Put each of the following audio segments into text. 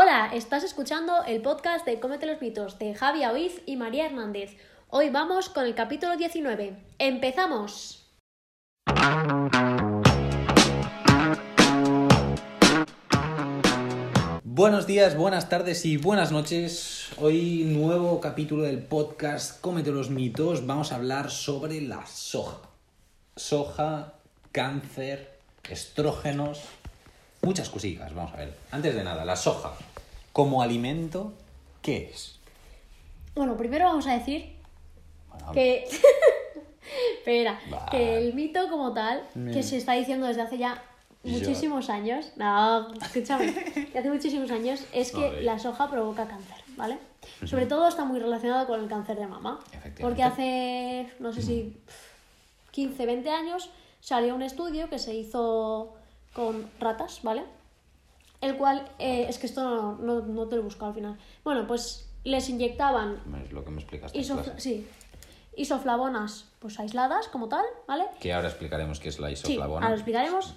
Hola, estás escuchando el podcast de Cómete los mitos de Javi Oiz y María Hernández. Hoy vamos con el capítulo 19. ¡Empezamos! Buenos días, buenas tardes y buenas noches. Hoy nuevo capítulo del podcast Cómete los mitos. Vamos a hablar sobre la soja. Soja, cáncer, estrógenos, muchas cositas. Vamos a ver. Antes de nada, la soja como alimento, ¿qué es? Bueno, primero vamos a decir Bueno, que... Espera, que el mito como tal, que se está diciendo desde hace ya Yo- muchísimos años, no, escúchame, que hace muchísimos años, es que la soja provoca cáncer, ¿vale? Sobre todo está muy relacionado con el cáncer de mama. Efectivamente. Porque hace, no sé si 15, 20 años, salió un estudio que se hizo con ratas, ¿vale? El cual, eh, es que esto no, no, no te lo he buscado al final. Bueno, pues les inyectaban Es lo que me explicaste en sí, isoflavonas pues aisladas como tal, ¿vale? Que ahora explicaremos qué es la Sí, isoflavona. ahora lo explicaremos.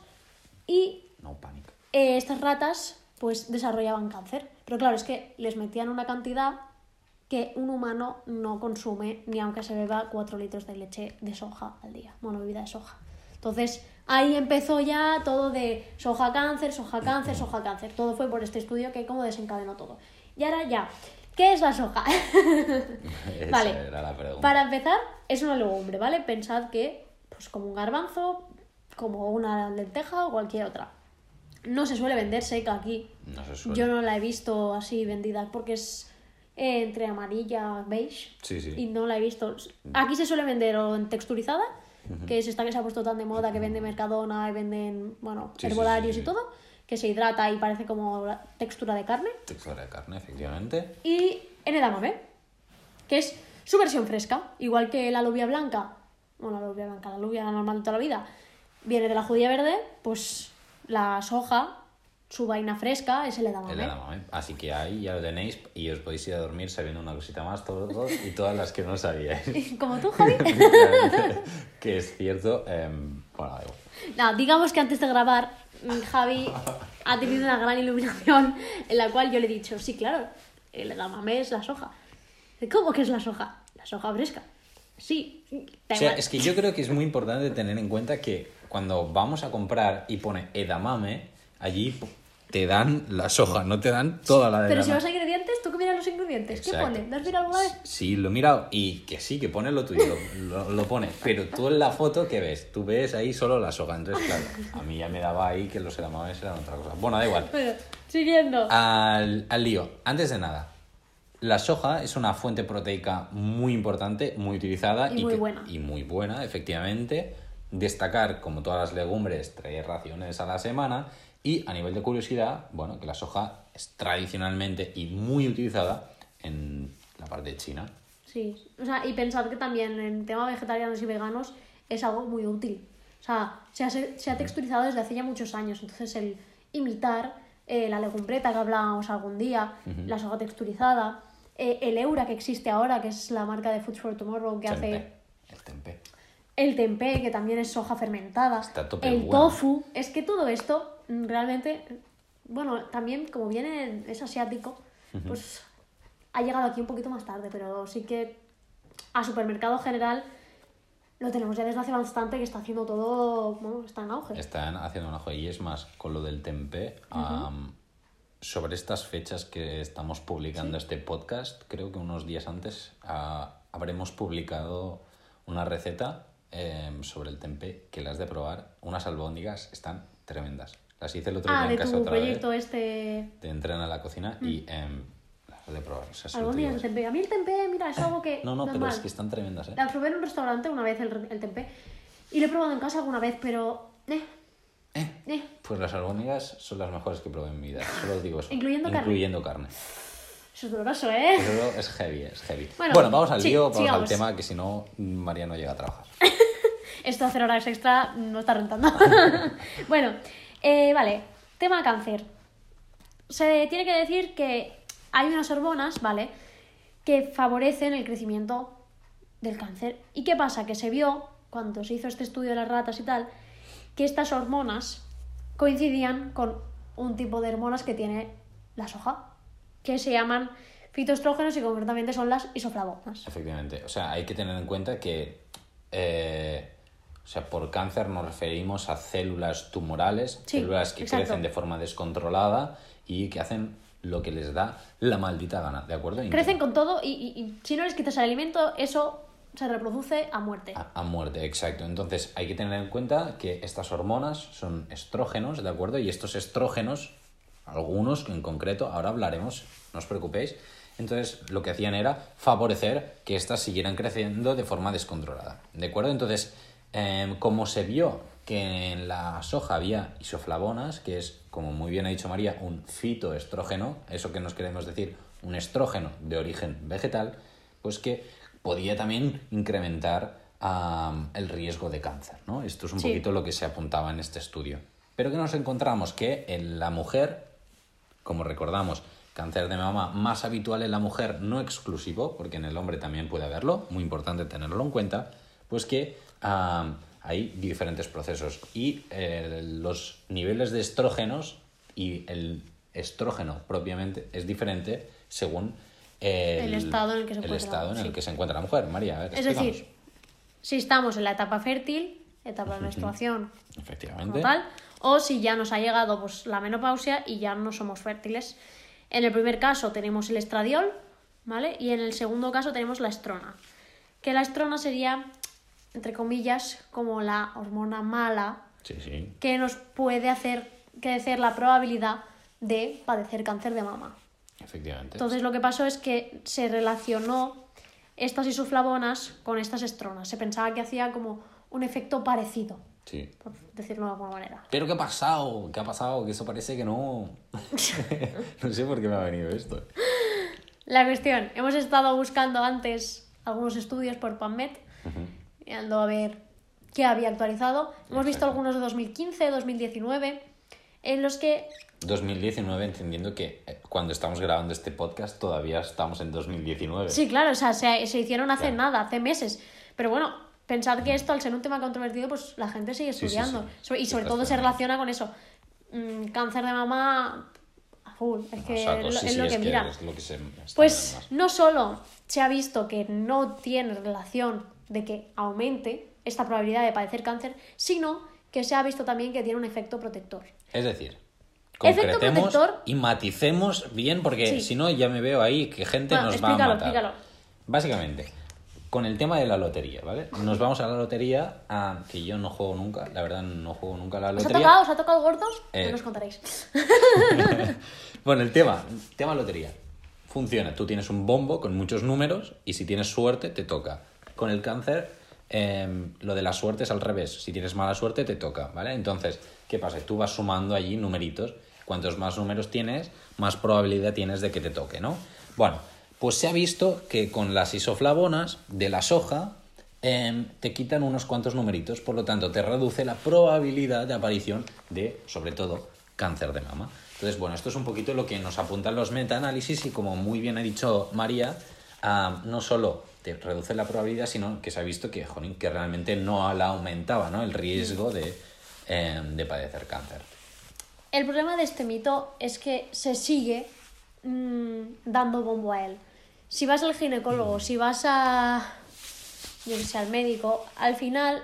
Y No pánico. eh, estas ratas pues desarrollaban cáncer. Pero claro, es que les metían una cantidad que un humano no consume ni aunque se beba 4 litros de leche de soja al día, bueno, bebida de soja. Entonces ahí empezó ya todo de soja cáncer, soja cáncer, soja cáncer. Todo fue por este estudio que como desencadenó todo. Y ahora ya, ¿qué es la soja? Esa Vale. era la pregunta. Para empezar, es una legumbre, ¿vale? Pensad que, pues como un garbanzo, como una lenteja o cualquier otra. No se suele vender seca aquí. No se suele. Yo no la he visto así vendida porque es eh, entre amarilla, beige. Sí, sí. Y no la he visto. Aquí se suele vender o en texturizada, que es esta que se ha puesto tan de moda, que vende Mercadona y venden, bueno, Sí, herbolarios sí, sí. y todo, que se hidrata y parece como la textura de carne Textura de carne, efectivamente. y en edamame, que es su versión fresca, igual que la alubia blanca, bueno, la alubia blanca, la alubia normal de toda la vida, viene de la judía verde, pues la soja, su vaina fresca es el edamame. El edamame. Así que ahí ya lo tenéis y os podéis ir a dormir sabiendo una cosita más todos y todas las que no sabíais. Como tú, Javi. que es cierto. em, bueno, da no, digamos que antes de grabar, mm, Javi ha tenido una gran iluminación en la cual yo le he dicho, sí, claro, el edamame es la soja. ¿Cómo que es la soja? La soja fresca. Sí, da O sea, es que yo creo que es muy importante tener en cuenta que cuando vamos a comprar y pone edamame, allí te dan la soja, no te dan toda la de Pero si vas a ingredientes, ¿tú qué miras los ingredientes? ¿Qué pone? ¿Lo has mirado alguna vez? Sí, lo he mirado y que sí, que pone lo tuyo, lo, lo- lo pone. Pero tú en la foto, ¿qué ves? Tú ves ahí solo la soja. Entonces, claro, a mí ya me daba ahí que los edamames eran otra cosa. Bueno, da igual. Bueno, siguiendo. Al, al lío. Antes de nada, la soja es una fuente proteica muy importante, muy utilizada Y muy que- buena. y muy buena, efectivamente. Destacar, como todas las legumbres, tres raciones a la semana. Y a nivel de curiosidad, bueno, que la soja es tradicionalmente y muy utilizada en la parte de China. Sí, o sea, y pensad que también en tema vegetarianos y veganos es algo muy útil. O sea, se ha, se ha texturizado desde hace ya muchos años. Entonces, el imitar eh, la legumbreta que hablábamos algún día, la soja texturizada, eh, el Eura que existe ahora, que es la marca de Food for Tomorrow que hace El tempeh. el tempeh, que también es soja fermentada, Está tope el bueno. tofu, es que todo esto realmente, bueno, también como viene, es asiático, pues ha llegado aquí un poquito más tarde, pero sí que a supermercado general lo tenemos ya desde hace bastante que está haciendo todo, bueno, está en auge. Están haciendo una joya. Y es más, con lo del tempeh, am, sobre estas fechas que estamos publicando este podcast, creo que unos días antes ah, habremos publicado una receta em, sobre el tempeh que las de probar. Unas albóndigas están tremendas. Las hice el otro Ah, día de en casa tu otra vez. proyecto este... Te entran a la cocina y em, las de probar. O sea, Algún día el tempeh. A mí el tempeh, mira, es algo que... No, no, pero normal. es que están tremendas, ¿eh? La probé en un restaurante una vez el, el tempeh y lo he probado en casa alguna vez, pero... Eh, Eh, eh, Pues las albóndigas son las mejores que probé en mi vida. Solo os digo eso. Incluyendo carne. Incluyendo carne. Eso es doloroso, ¿eh? Eso es heavy, es heavy. Bueno, Bueno, vamos al sí, lío, vamos sigamos. al tema, que si no, María no llega a trabajar. Esto de hacer horas extra no está rentando. bueno, eh, vale. Tema cáncer. Se tiene que decir que hay unas hormonas, ¿vale? Que favorecen el crecimiento del cáncer. ¿Y qué pasa? Que se vio, cuando se hizo este estudio de las ratas y tal, que estas hormonas coincidían con un tipo de hormonas que tiene la soja. que se llaman fitoestrógenos y concretamente son las isoflavonas. Efectivamente. O sea, hay que tener en cuenta que. eh, o sea, por cáncer nos referimos a células tumorales, Sí, células que exacto. crecen de forma descontrolada y que hacen lo que les da la maldita gana, ¿de acuerdo? Crecen con todo y, y- y si no les quitas el alimento, eso se reproduce a muerte. A, a muerte, exacto. Entonces hay que tener en cuenta que estas hormonas son estrógenos, ¿de acuerdo? Y estos estrógenos, algunos en concreto, ahora hablaremos, no os preocupéis. Entonces lo que hacían era favorecer que éstas siguieran creciendo de forma descontrolada, ¿de acuerdo? Entonces, em, como se vio que en la soja había isoflavonas, que es, como muy bien ha dicho María, un fitoestrógeno, eso que nos queremos decir, un estrógeno de origen vegetal, pues que podía también incrementar el riesgo de cáncer, ¿no? Esto es un Sí. poquito lo que se apuntaba en este estudio. Pero que nos encontramos que en la mujer, como recordamos, cáncer de mama más habitual en la mujer, no exclusivo, porque en el hombre también puede haberlo, muy importante tenerlo en cuenta, pues que hay diferentes procesos y eh, los niveles de estrógenos y el estrógeno propiamente es diferente según el, El estado en el que se el encuentra, estado en el sí. que se encuentra la mujer. María, a ver, es decir, si estamos en la etapa fértil, etapa de menstruación Efectivamente. tal, o si ya nos ha llegado pues, la menopausia y ya no somos fértiles. En el primer caso tenemos el estradiol, ¿vale? Y en el segundo caso tenemos la estrona. Que la estrona sería, entre comillas, como la hormona mala Sí, sí. que nos puede hacer crecer la probabilidad de padecer cáncer de mama. Efectivamente. Entonces lo que pasó es que se relacionó estas isoflavonas con estas estronas. Se pensaba que hacía como un efecto parecido, Sí. por decirlo de alguna manera. Pero ¿qué ha pasado? ¿Qué ha pasado? Que eso parece que no. no sé por qué me ha venido esto. La cuestión, hemos estado buscando antes algunos estudios por PubMed, mirando a ver qué había actualizado. Hemos visto algunos de 2015, 2019, en los que 2019, entendiendo que eh, cuando estamos grabando este podcast todavía estamos en 2019. Sí, claro, o sea, se, se hicieron hace Claro. nada, hace meses. Pero bueno, pensad que esto, al ser un tema controvertido, pues la gente sigue Sí, sí, estudiando. sí. Y sobre todo se relaciona con eso. Mm, cáncer de mama a full, es que es lo- es que mira. es lo que se está Pues no solo se ha visto que no tiene relación de que aumente esta probabilidad de padecer cáncer, sino que se ha visto también que tiene un efecto protector. Es decir, Efecto concretemos protector. y maticemos bien, porque Sí. si no ya me veo ahí que gente Bueno, nos va a matar. explícalo. Básicamente, con el tema de la lotería, ¿vale? Nos vamos a la lotería, a, que yo no juego nunca, la verdad no juego nunca a la ¿Os ha lotería. tocado? ¿Os ha tocado gordos? Eh. No nos contaréis. Bueno, el tema, tema lotería. Funciona, tú tienes un bombo con muchos números y si tienes suerte te toca. Con el cáncer, em, lo de la suerte es al revés. Si tienes mala suerte te toca, ¿vale? Entonces, ¿qué pasa? Tú vas sumando allí numeritos. Cuantos más números tienes, más probabilidad tienes de que te toque, ¿no? Bueno, pues se ha visto que con las isoflavonas de la soja em, te quitan unos cuantos numeritos, por lo tanto te reduce la probabilidad de aparición de, sobre todo, cáncer de mama. Entonces, bueno, esto es un poquito lo que nos apuntan los metaanálisis y como muy bien ha dicho María, no solo te reduce la probabilidad, sino que se ha visto que, jolín, que realmente no la aumentaba ¿no? el riesgo de, em, de padecer cáncer. El problema de este mito es que se sigue mm, dando bombo a él. Si vas al ginecólogo, si vas a. yo al médico, al final,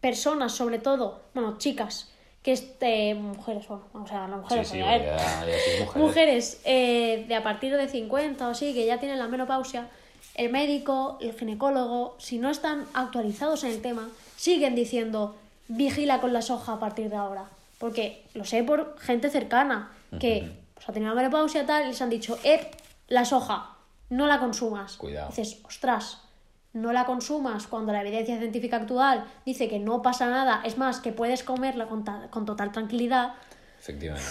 personas, sobre todo, bueno, chicas, que este, mujeres, bueno, vamos a las mujeres, sí, sí, a ver, ya- ya mujeres. mujeres eh, de a partir de 50 o así, que ya tienen la menopausia, el médico, el ginecólogo, si no están actualizados en el tema, siguen diciendo vigila con la soja a partir de ahora. Porque lo sé por gente cercana que pues, ha tenido la menopausia y tal, y les han dicho, eh, la soja, no la consumas. Cuidado. Dices, ostras, no la consumas cuando la evidencia científica actual dice que no pasa nada, es más, que puedes comerla con, ta- con total tranquilidad, Efectivamente.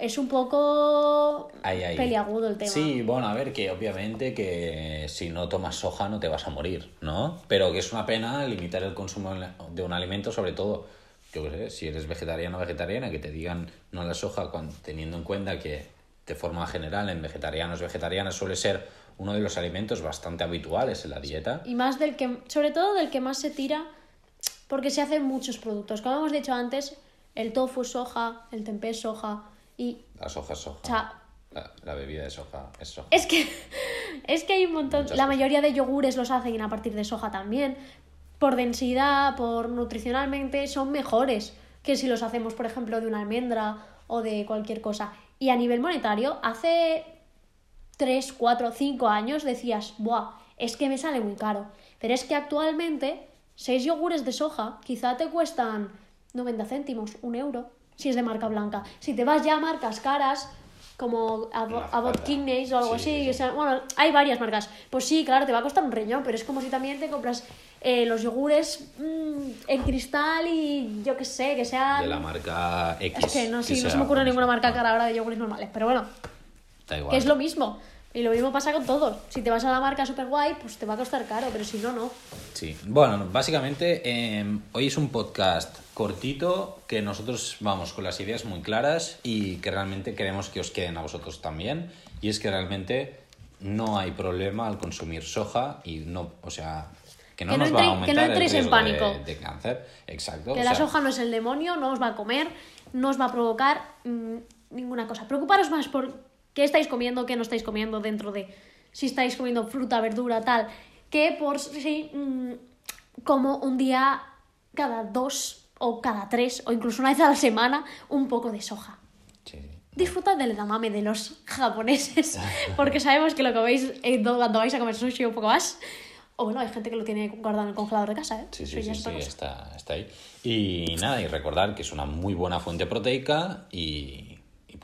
es un poco Ahí, ahí. peliagudo el tema. Sí, bueno, a ver, que obviamente que si no tomas soja no te vas a morir, ¿no? Pero que es una pena limitar el consumo de un alimento, sobre todo, yo qué sé, si eres vegetariano o vegetariana, que te digan no a la soja, cuando, teniendo en cuenta que de forma general en vegetarianos y vegetarianas suele ser uno de los alimentos bastante habituales en la dieta. Y más del que, sobre todo del que más se tira, porque se hacen muchos productos. Como hemos dicho antes, el tofu es soja, el tempeh es soja, y, La soja es soja. o sea, La, la bebida de soja es soja. Es que, es que hay un montón. Muchas la cosas. mayoría de yogures los hacen a partir de soja también. Por densidad, por nutricionalmente, son mejores que si los hacemos, por ejemplo, de una almendra o de cualquier cosa. Y a nivel monetario, hace 3, 4, 5 años decías, ¡buah! Es que me sale muy caro. Pero es que actualmente, 6 yogures de soja quizá te cuestan 90 céntimos, un euro, si es de marca blanca. Si te vas ya a marcas caras, como hace Abbott. Kidneys o algo Sí, así, sí, o sea, bueno, hay varias marcas. Pues sí, claro, te va a costar un riñón, pero es como si también te compras eh, los yogures mm, en cristal y yo qué sé, que sean... De la marca X. Es que no, sí, no se sea me ocurre ninguna marca cara ahora de yogures normales, pero bueno, Da igual. que es lo mismo. Y lo mismo pasa con todo. Si te vas a la marca super guay, pues te va a costar caro, pero si no, no. Sí, bueno, básicamente eh, hoy es un podcast cortito que nosotros vamos con las ideas muy claras y que realmente queremos que os queden a vosotros también. Y es que realmente no hay problema al consumir soja y no, o sea, que no Que no nos va a aumentar que no el en riesgo de- pánico. De, cáncer. Exacto. Que la sea, soja no es el demonio, no os va a comer, no os va a provocar mm, ninguna cosa. Preocuparos más por qué estáis comiendo, qué no estáis comiendo dentro de si estáis comiendo fruta, verdura, tal, que por si mm, como un día cada dos o cada tres o incluso una vez a la semana un poco de soja. sí. Disfrutad del edamame de los japoneses, porque sabemos que lo coméis eh, cuando vais a comer sushi un poco más. O bueno, hay gente que lo tiene guardado en el congelador de casa, ¿eh? Sí, sí, sí, sí, está, está ahí. Y nada, y recordar que es una muy buena fuente proteica y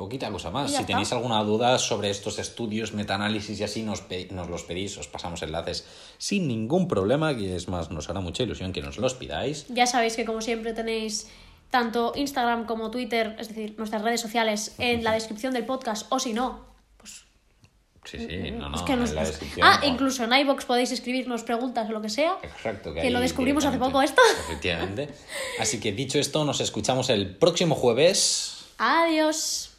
poquita cosa más. Si está. tenéis alguna duda sobre estos estudios, metaanálisis y así, nos, nos los pedís, os pasamos enlaces sin ningún problema, que es más, nos hará mucha ilusión que nos los pidáis. Ya sabéis que como siempre tenéis tanto Instagram como Twitter, es decir, nuestras redes sociales en la descripción del podcast, o si no, pues Sí, sí, no, no, es que nos- en la descripción. Ah, o- incluso en iVoox podéis escribirnos preguntas o lo que sea. Exacto, que ahí lo descubrimos hace poco esto. Efectivamente. Así que dicho esto, nos escuchamos el próximo jueves. Adiós.